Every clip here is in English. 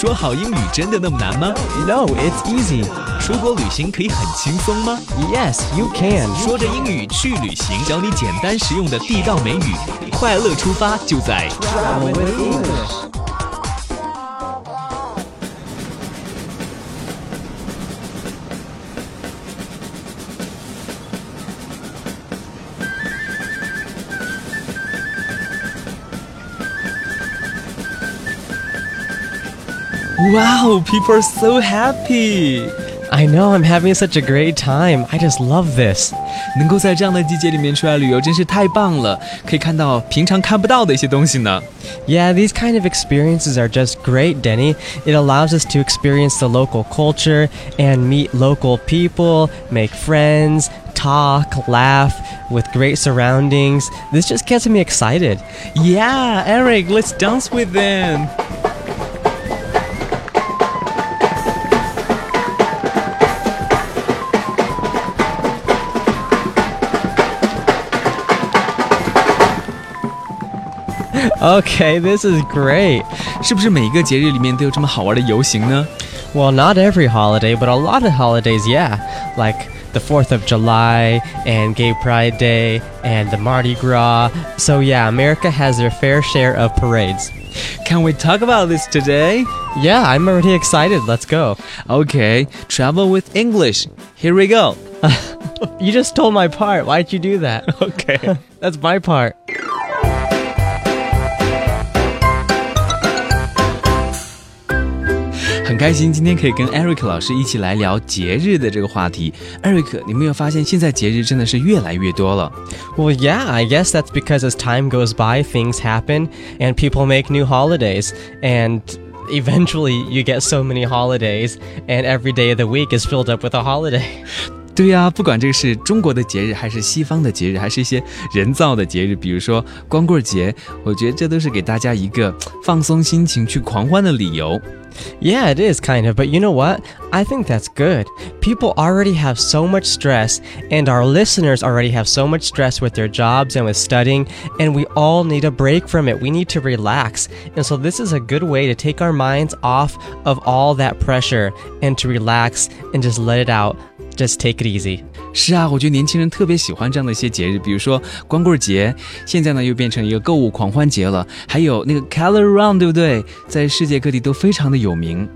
说好英语真的那么难吗？No, it's easy. 出国旅行可以很轻松吗？Yes, you can. 说着英语去旅行，教你简单实用的地道美语，快乐出发就在 Travel with English。Wow, people are so happy. I know I'm having such a great time. I just love this. 能够在这样的季节里面出来旅游，真是太棒了！可以看到平常看不到的一些东西呢。Yeah, these kind of experiences are just great, Denny. It allows us to experience the local culture and meet local people, make friends, talk, laugh with great surroundings. This just gets me excited. Yeah, Eric, let's dance with them. Okay, this is great. 是不是每一个节日里面都有这么好玩的游行呢？Well, not every holiday, but a lot of holidays, yeah. Like the 4th of July and Gay Pride Day and the Mardi Gras. So, yeah, America has their fair share of parades. Can we talk about this today? Yeah, I'm already excited. Let's go. Okay, travel with English. Here we go. you just stole my part. Why'd you do that? Okay. That's my part. 很开心今天可以跟 Eric 老师一起来聊节日的这个话题。Eric，你没有发现现在节日真的是越来越多了？Well, yeah, I guess that's because as time goes by, things happen and people make new holidays and eventually you get so many holidays and every day of the week is filled up with a holiday. 对呀，不管这个是中国的节日，还是西方的节日，还是一些人造的节日，比如说光棍节，我觉得这都是给大家一个放松心情、去狂欢的理由。 Yeah, it is kind of, but you know what? I think that's good. People already have so much stress, and our listeners already have so much stress with their jobs and with studying, and we all need a break from it. We need to relax. And so, this is a good way to take our minds off of all that pressure and to relax and just let it out. Just take it easy. 是啊，我觉得年轻人特别喜欢这样的一些节日，比如说光棍节，现在呢又变成一个购物狂欢节了。还有那个 Color Run，对不对？在世界各地都非常的有名。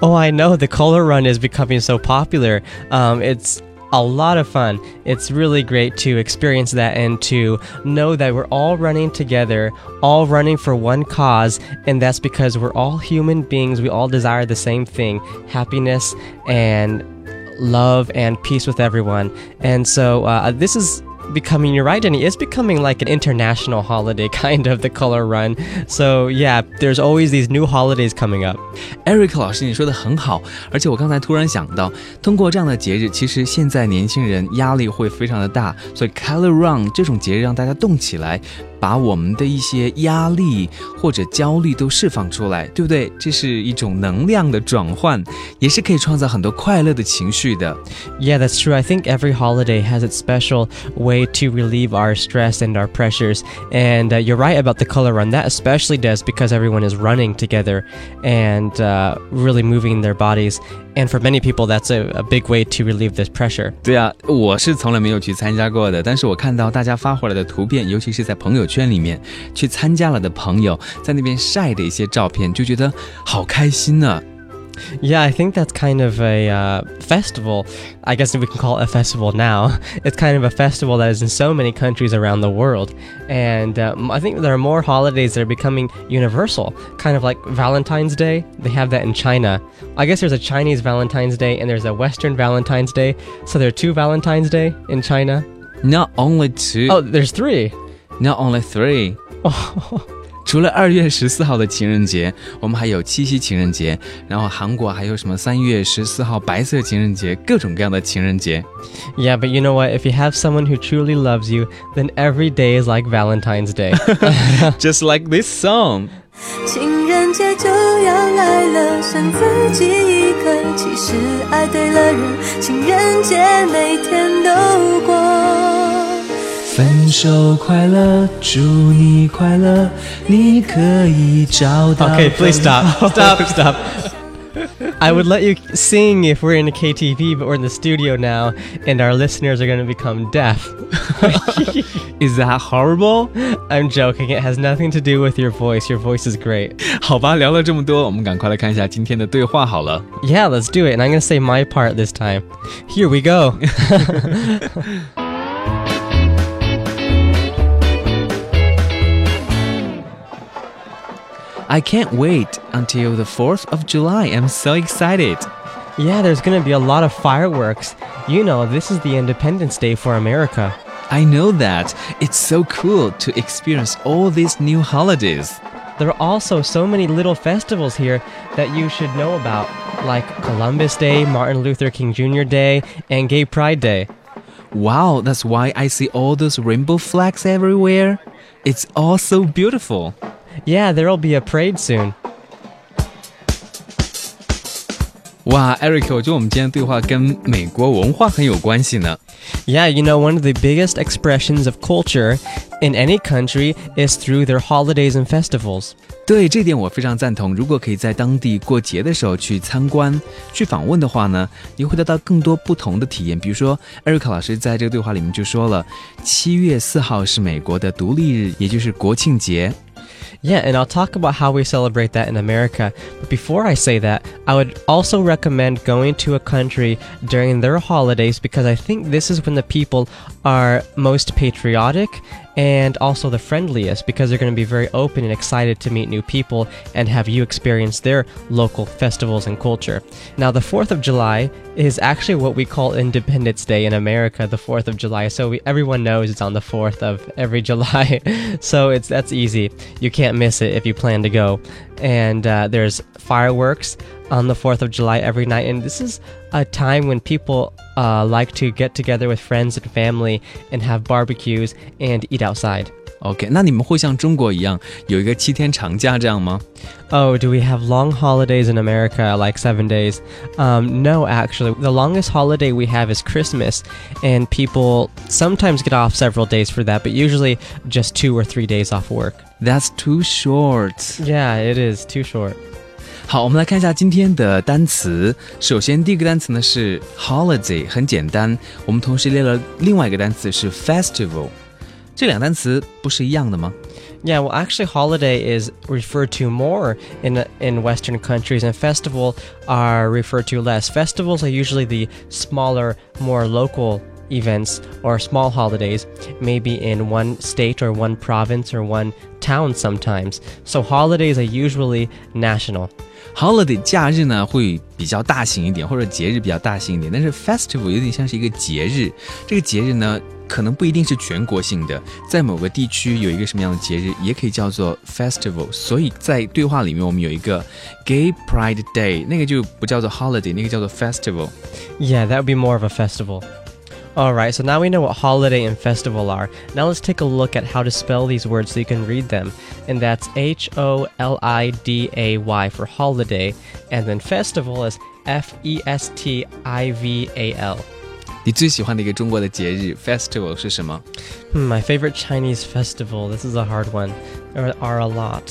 Oh, I know the Color Run is becoming so popular. Um, it's a lot of fun. It's really great to experience that and to know that we're all running together, all running for one cause, and that's because we're all human beings. We all desire the same thing happiness and love and peace with everyone. And so uh, this is becoming you're right Danny it's becoming like an international holiday kind of the color run so yeah there's always these new holidays coming up Eric 老师你说的很好而且我刚才突然想到通过这样的节日其实现在年轻人压力会非常的大所以 color run 这种节日让大家动起来 把我们的一些压力或者焦虑都释放出来，对不对？这是一种能量的转换，也是可以创造很多快乐的情绪的。Yeah, that's true. I think every holiday has its special way to relieve our stress and our pressures. And uh, you're right about the color run. That especially does because everyone is running together and uh, really moving their bodies. And for many people, that's a, a big way to relieve this pressure. 对啊，我是从来没有去参加过的，但是我看到大家发回来的图片，尤其是在朋友圈里面去参加了的朋友在那边晒的一些照片，就觉得好开心呢。Yeah, I think that's kind of a uh, festival. I guess we can call it a festival now. It's kind of a festival that is in so many countries around the world. And um, I think there are more holidays that are becoming universal, kind of like Valentine's Day. They have that in China. I guess there's a Chinese Valentine's Day and there's a Western Valentine's Day. So there are two Valentine's Day in China. Not only two. Oh, there's three. Not only three. 除了二月十四号的情人节，我们还有七夕情人节，然后韩国还有什么三月十四号白色情人节，各种各样的情人节。Yeah, but you know what? If you have someone who truly loves you, then every day is like Valentine's Day. Just like this song. 情人节就要来了，剩自己一个。其实爱对了人，情人节每天都过。分手快乐，祝你快乐，你可以找到。 Okay, please stop. Stop, stop. I would let you sing if we're in a KTV, but we're in the studio now, and our listeners are going to become deaf. Is that horrible？ I'm joking. It has nothing to do with your voice. Your voice is great. 好吧，聊了这么多，我们赶快来看一下今天的对话好了。 Yeah, let's do it. And I'm going to say my part this time. Here we go. I can't wait until the 4th of July. I'm so excited. yeah, there's going to be a lot of fireworks. You know, this is the Independence Day for America. I know that. It's so cool to experience all these new holidays. There are also so many little festivals here that you should know about, like Columbus Day, Martin Luther King Jr. Day, and Gay Pride Day. Wow, that's why I see all those rainbow flags everywhere. It's all so beautiful. Yeah, there'll be a parade soon. 哇，Eric，我觉得我们今天的对话跟美国文化很有关系呢。 Yeah, you know, one of the biggest expressions of culture in any country is through their holidays and festivals. 对这点我非常赞同。如果可以在当地过节的时候去参观、去访问的话呢，你会得到更多不同的体验。比如说，艾瑞克老师在这个对话里面就说了，七月四号是美国的独立日，也就是国庆节。 Yeah, and I'll talk about how we celebrate that in America. But before I say that, I would also recommend going to a country during their holidays because I think this is when the people are most patriotic and also the friendliest because they're going to be very open and excited to meet new people and have you experience their local festivals and culture. Now, the 4th of July is actually what we call Independence Day in America, the 4th of July. So we, everyone knows it's on the 4th of every July. so it's that's easy. You can't miss it if you plan to go. And uh, there's fireworks on the 4th of July every night. And this is a time when people uh, like to get together with friends and family and have barbecues and eat outside. OK，那你们会像中国一样有一个七天长假这样吗？ Oh, do we have long holidays in America, like seven days? Um, no, actually. The longest holiday we have is Christmas, and people sometimes get off several days for that, but usually just two or three days off work. That's too short. Yeah, it is too short. 好，我们来看一下今天的单词。首先，第一个单词呢是 holiday，很简单。我们同时列了另外一个单词是 festival，这两个单词不是一样的吗？ Yeah, well, actually, holiday is referred to more in in Western countries, and festival are referred to less. Festivals are usually the smaller, more local events or small holidays, maybe in one state or one province or one town sometimes. So holidays are usually national. Holiday 假日呢会比较大型一点，或者节日比较大型一点，但是 festival 有点像是一个节日。这个节日呢，可能不一定是全国性的，在某个地区有一个什么样的节日，也可以叫做 festival。所以在对话里面，我们有一个 Gay Pride Day，那个就不叫做 holiday，那个叫做 festival。Yeah, that would be more of a festival. Alright, so now we know what holiday and festival are. Now let's take a look at how to spell these words so you can read them. And that's H O L I D A Y for holiday, and then festival is F E S T I V A L. 你最喜欢的一个中国的节日 festival 是什么？ Hmm, my favorite Chinese festival, this is a hard one. There are a lot.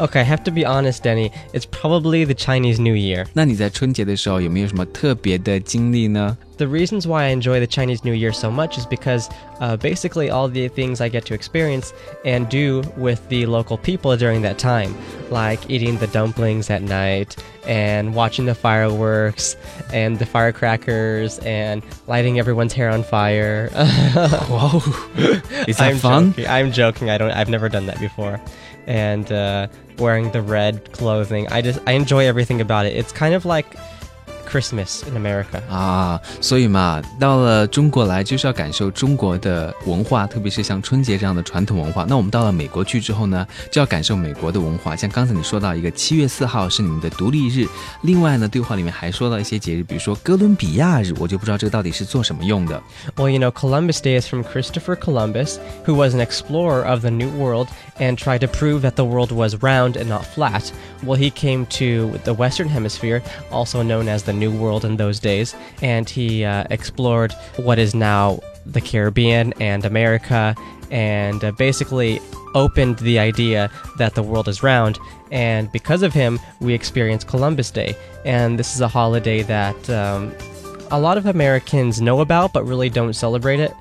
Okay, I have to be honest, Denny. It's probably the Chinese New Year. 那你在春节的时候有没有什么特别的经历呢？ The reasons why I enjoy the Chinese New Year so much is because uh, basically all the things I get to experience and do with the local people during that time, like eating the dumplings at night and watching the fireworks and the firecrackers and lighting everyone's hair on fire. Wow, is that I'm fun? Joking. I'm joking. I don't. I've never done that before. And uh, wearing the red clothing, I just I enjoy everything about it. It's kind of like Christmas in America. 啊，所以嘛，到了中国来就是要感受中国的文化，特别是像春节这样的传统文化。那我们到了美国去之后呢，就要感受美国的文化。像刚才你说到一个七月四号是你们的独立日，另外呢，对话里面还说到一些节日，比如说哥伦比亚日，我就不知道这个到底是做什么用的。 Well, you know, Columbus Day is from Christopher Columbus, who was an explorer of the New World and tried to prove that the world was round and not flat. Well, he came to the Western Hemisphere, also known as the New World in those days, and he uh, explored what is now the Caribbean and America, and uh, basically opened the idea that the world is round. And because of him, we experience Columbus Day. And this is a holiday that um, a lot of Americans know about, but really don't celebrate it.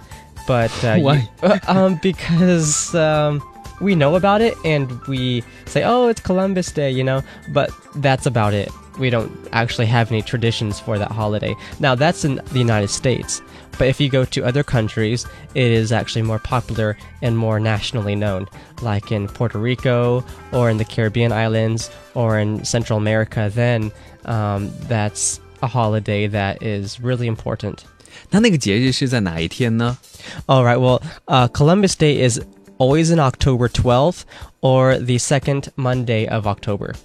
But uh, you- Why? um, because um, we know about it and we say, "Oh, it's Columbus Day," you know. But that's about it We don't actually have any traditions for that holiday. Now, that's in the United States. But if you go to other countries, it is actually more popular and more nationally known, like in Puerto Rico or in the Caribbean islands or in Central America. Then um, that's a holiday that is really important. 那那个节日是在哪一天呢？ All right. Well, uh, Columbus Day is always in October 12th or the second Monday of October.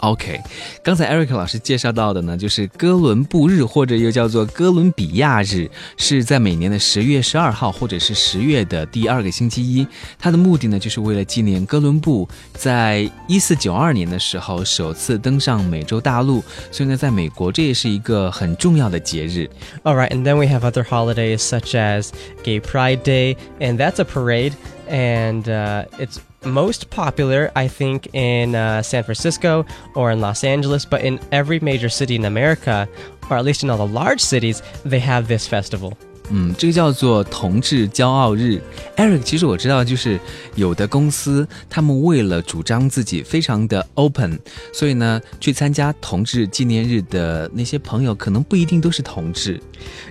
OK，刚才 Eric 老师介绍到的呢，就是哥伦布日，或者又叫做哥伦比亚日，是在每年的十月十二号，或者是十月的第二个星期一。它的目的呢，就是为了纪念哥伦布在一四九二年的时候首次登上美洲大陆，所以呢，在美国这也是一个很重要的节日。 All right. And then we have other holidays such as Gay Pride Day, and that's a parade, and uh, it's most popular, I think, in uh, San Francisco or in Los Angeles, but in every major city in America, or at least in all the large cities, they have this festival. 嗯，这个叫做同志骄傲日。Eric，其实我知道，就是有的公司他们为了主张自己非常的 open，所以呢，去参加同志纪念日的那些朋友，可能不一定都是同志。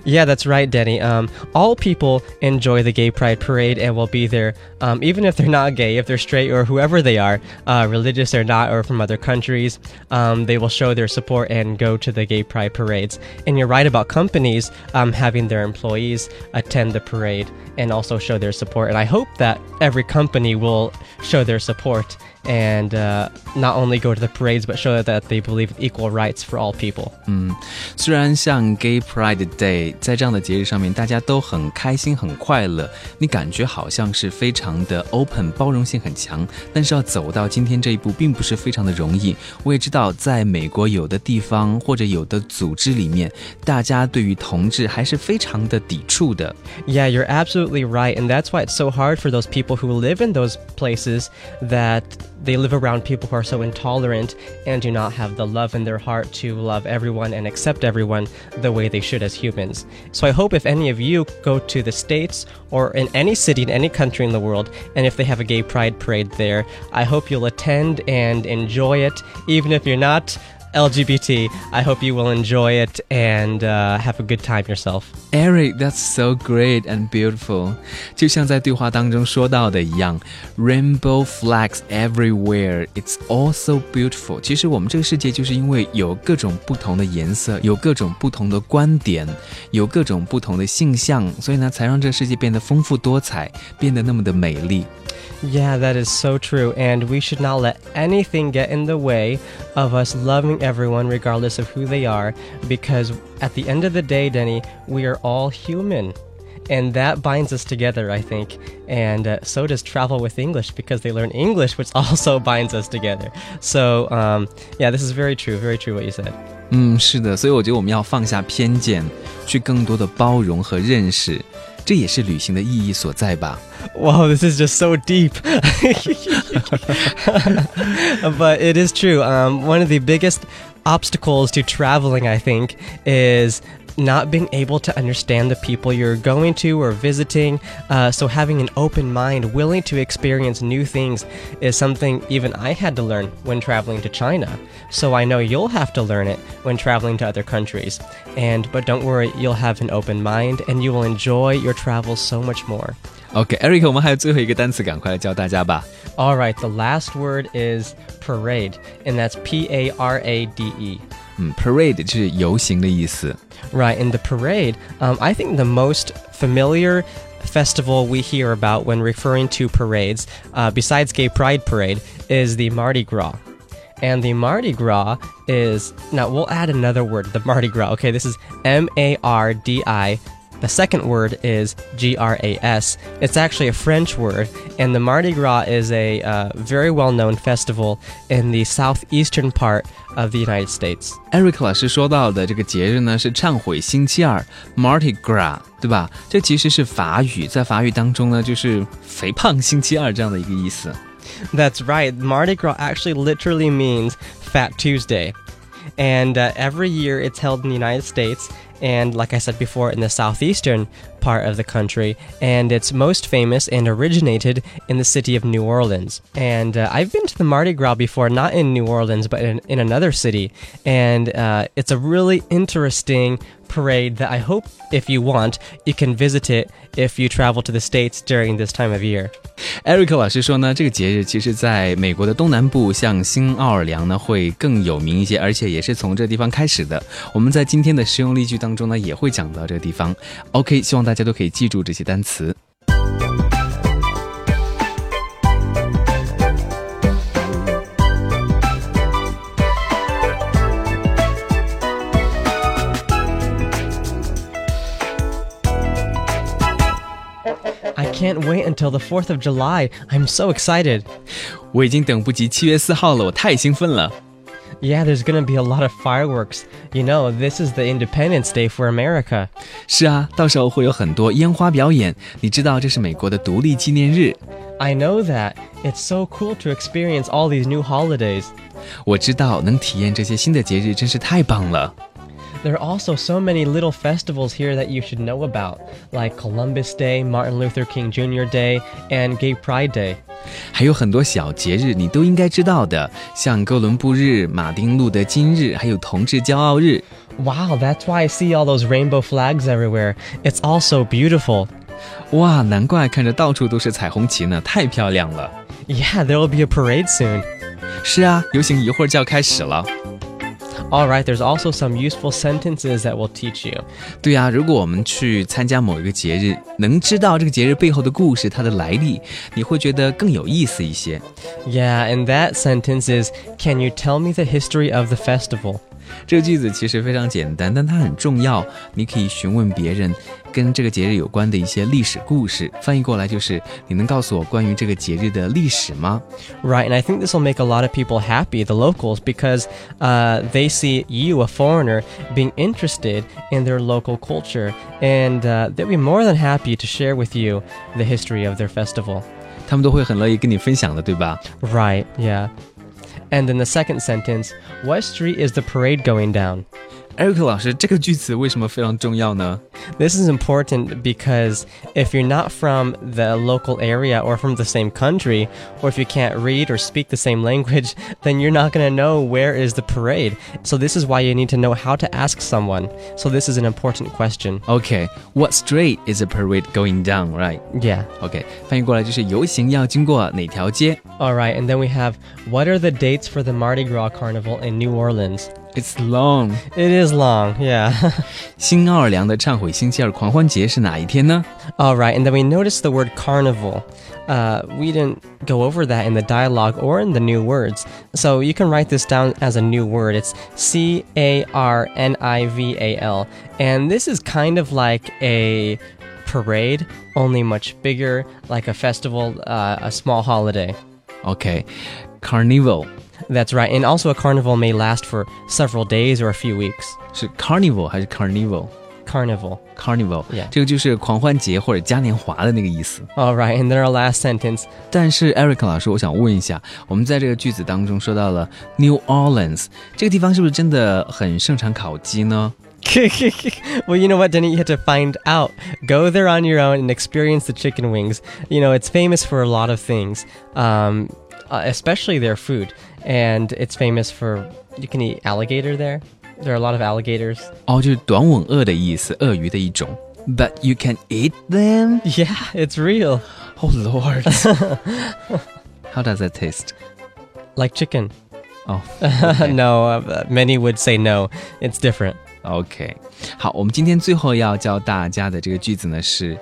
Yeah, that's right, Denny. Um, all people enjoy the Gay Pride Parade and will be there, um, even if they're not gay, if they're straight or whoever they are, uh, religious or not, or from other countries. Um, they will show their support and go to the Gay Pride parades. And you're right about companies um, having their employees attend the parade and also show their support. And I hope that every company will show their support and uh, not only go to the parades, but show that they believe in equal rights for all people. 嗯，虽然像 Gay Pride Day 在这样的节日上面，大家都很开心、很快乐，你感觉好像是非常的 open，包容性很强。但是要走到今天这一步，并不是非常的容易。我也知道，在美国有的地方或者有的组织里面，大家对于同志还是非常的抵触的。 Yeah, you're absolutely right. And that's why it's so hard for those people who live in those places that they live around people who are so intolerant and do not have the love in their heart to love everyone and accept everyone the way they should as humans. So I hope if any of you go to the States or in any city in any country in the world, and if they have a gay pride parade there, I hope you'll attend and enjoy it, even if you're not. LGBT. I hope you will enjoy it and uh, have a good time yourself. Eric, that's so great and beautiful。就像在对话当中说到的一样，Rainbow flags everywhere. It's all so beautiful. 其实我们这个世界就是因为有各种不同的颜色，有各种不同的观点，有各种不同的性向，所以呢，才让这个世界变得丰富多彩，变得那么的美丽。 Yeah, that is so true. And we should not let anything get in the way of us loving everyone, regardless of who they are, because at the end of the day, Denny, we are all human. And that binds us together, I think. And uh, so does travel with English because they learn English, which also binds us together. So, um, yeah, this is very true, very true what you said. 嗯，是的，所以我觉得我们要放下偏见，去更多的包容和认识， 这也是旅行的意义所在吧。 Whoa, this is just so deep. but it is true. Um, one of the biggest obstacles to traveling, I think, is not being able to understand the people you're going to or visiting. Uh, so, having an open mind, willing to experience new things, is something even I had to learn when traveling to China. So, I know you'll have to learn it when traveling to other countries. And, but don't worry, you'll have an open mind and you will enjoy your travels so much more. OK，Eric，、我们还有最后一个单词，赶快来教大家吧。 All right, the last word is parade, and that's P A R A D E. 嗯，parade 就是游行的意思。 Right, in the parade, um, I think the most familiar festival we hear about when referring to parades, uh, besides Gay Pride Parade, is the Mardi Gras. And the Mardi Gras is now we'll add another word, the Mardi Gras. Okay, this is M A R D I The second word is G R A S. It's actually a French word, and the Mardi Gras is a uh, very well known festival in the southeastern part of the United States. Eric 老师说到的这个节日呢是忏悔星期二 （Mardi Gras），对吧？这其实是法语，在法语当中呢就是肥胖星期二这样的一个意思。 That's right. Mardi Gras actually literally means Fat Tuesday. And uh, every year it's held in the United States and, like I said before, in the southeastern part of the country. And it's most famous and originated in the city of New Orleans. And uh, I've been to the Mardi Gras before, not in New Orleans, but in, in another city. And uh, it's a really interesting parade that I hope, if you want, you can visit it if you travel to the States during this time of year. Eric 老师说呢，这个节日其实在美国的东南部，像新奥尔良呢会更有名一些，而且也是从这地方开始的。我们在今天的实用例句当中呢也会讲到这个地方。OK，希望大家都可以记住这些单词。 can't wait until the 4th of July. I'm so excited. 我已经等不及七月四号了，我太兴奋了。 Yeah, there's gonna be a lot of fireworks. You know, this is the Independence Day for America. 是啊，到时候会有很多烟花表演。你知道这是美国的独立纪念日。 I know that. It's so cool to experience all these new holidays. 我知道能体验这些新的节日真是太棒了。 There are also so many little festivals here that you should know about, like Columbus Day, Martin Luther King Jr. Day, and Gay Pride Day. 还有很多小节日你都应该知道的，像哥伦布日、马丁路德金日，还有同志骄傲日。 Wow, that's why I see all those rainbow flags everywhere. It's all so beautiful. 哇，难怪看着到处都是彩虹旗呢，太漂亮了。 Yeah, there will be a parade soon. 是啊，游行一会儿就要开始了。 All right, there's also some useful sentences that will teach you. 对啊，如果我们去参加某一个节日，能知道这个节日背后的故事、它的来历，你会觉得更有意思一些。 Yeah, and that sentence is Can you tell me the history of the festival? 这个句子其实非常简单，但它很重要。你可以询问别人跟这个节日有关的一些历史故事，翻译过来就是：你能告诉我关于这个节日的历史吗？ Right, and I think this will make a lot of people happy, the locals, because uh, they see you, a foreigner, being interested in their local culture, and uh, they'll be more than happy to share with you the history of their festival. 他们都会很乐意跟你分享的，对吧？ Right, yeah. And in the second sentence What street is the parade going down? Eric 老师，这个句子为什么非常重要呢？ This is important because if you're not from the local area or from the same country, or if you can't read or speak the same language, then you're not going to know where is the parade. So, this is why you need to know how to ask someone. So, this is an important question. OK，What、street is a parade going down? Right? Yeah. OK，翻译过来就是游行要经过哪条街 All right. And then we have what are the dates for the Mardi Gras Carnival in New Orleans? ？It's long。 It is long. Yeah. 新奥尔良的忏悔星期二狂欢节是哪一天呢？ All right, and then we noticed the word carnival. Uh, we didn't go over that in the dialogue or in the new words. So you can write this down as a new word. It's C A R N I V A L. And this is kind of like a parade, only much bigger, like a festival, uh, a small holiday. OK，Carnival、 That's right. And also, a carnival may last for several days or a few weeks. 是 Carnival 还是 Carnival？Carnival， Carnival. Yeah. 这个就是狂欢节或者嘉年华的那个意思。 All right, and then our last sentence 但是 Eric 老师，我想问一下，我们在这个句子当中说到了 New Orleans 这个地方，是不是真的很盛产烤鸡呢？ well, you know what, Denny? You have to find out. Go there on your own and experience the chicken wings. You know, it's famous for a lot of things, um, uh, especially their food. And it's famous for, you can eat alligator there. There are a lot of alligators. 哦，就是短吻鳄的意思，鳄鱼的一种。But you can eat them? Yeah, it's real. Oh Lord! How does that taste? Like chicken. 哦、 no, uh, many would say no. It's different. OK，好，我们今天最后要教大家的这个句子呢是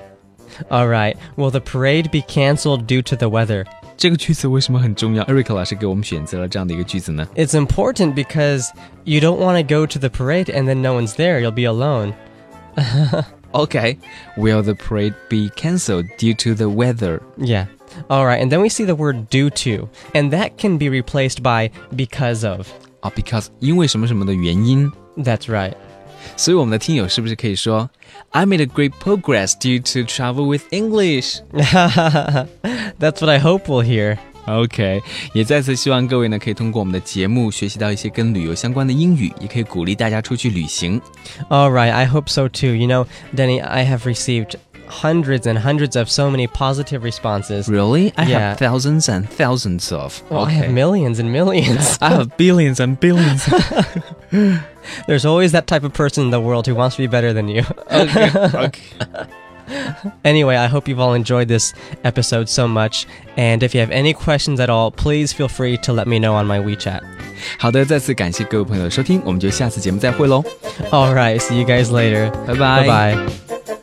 All right. Will the parade be canceled due to the weather? 这个句子为什么很重要？Eric 老师给我们选择了这样的一个句子呢？ It's important because you don't want to go to the parade and then no one's there. You'll be alone. Okay, will the parade be cancelled due to the weather? Yeah. All right, and then we see the word due to, and that can be replaced by because of. 啊、b e c a u s e 因为什么什么的原因。 That's right. 所以我们的听友是不是可以说，I made a great progress due to travel with English？ That's what I hope we'll hear. OK，也再次希望各位呢可以通过我们的节目学习到一些跟旅游相关的英语，也可以鼓励大家出去旅行。 All right, I hope so too. You know, Denny, I have received hundreds and hundreds of so many positive responses. Really? I Yeah. have thousands and thousands of. Well, I have Okay. millions and millions. I have billions and billions. There's always that type of person in the world who wants to be better than you. okay. Okay. Anyway, I hope you've all enjoyed this episode so much. And if you have any questions at all, please feel free to let me know on my WeChat. 好的，再次感谢各位朋友的收听，我们就下次节目再会喽， All right, see you guys later. 拜拜 Bye bye.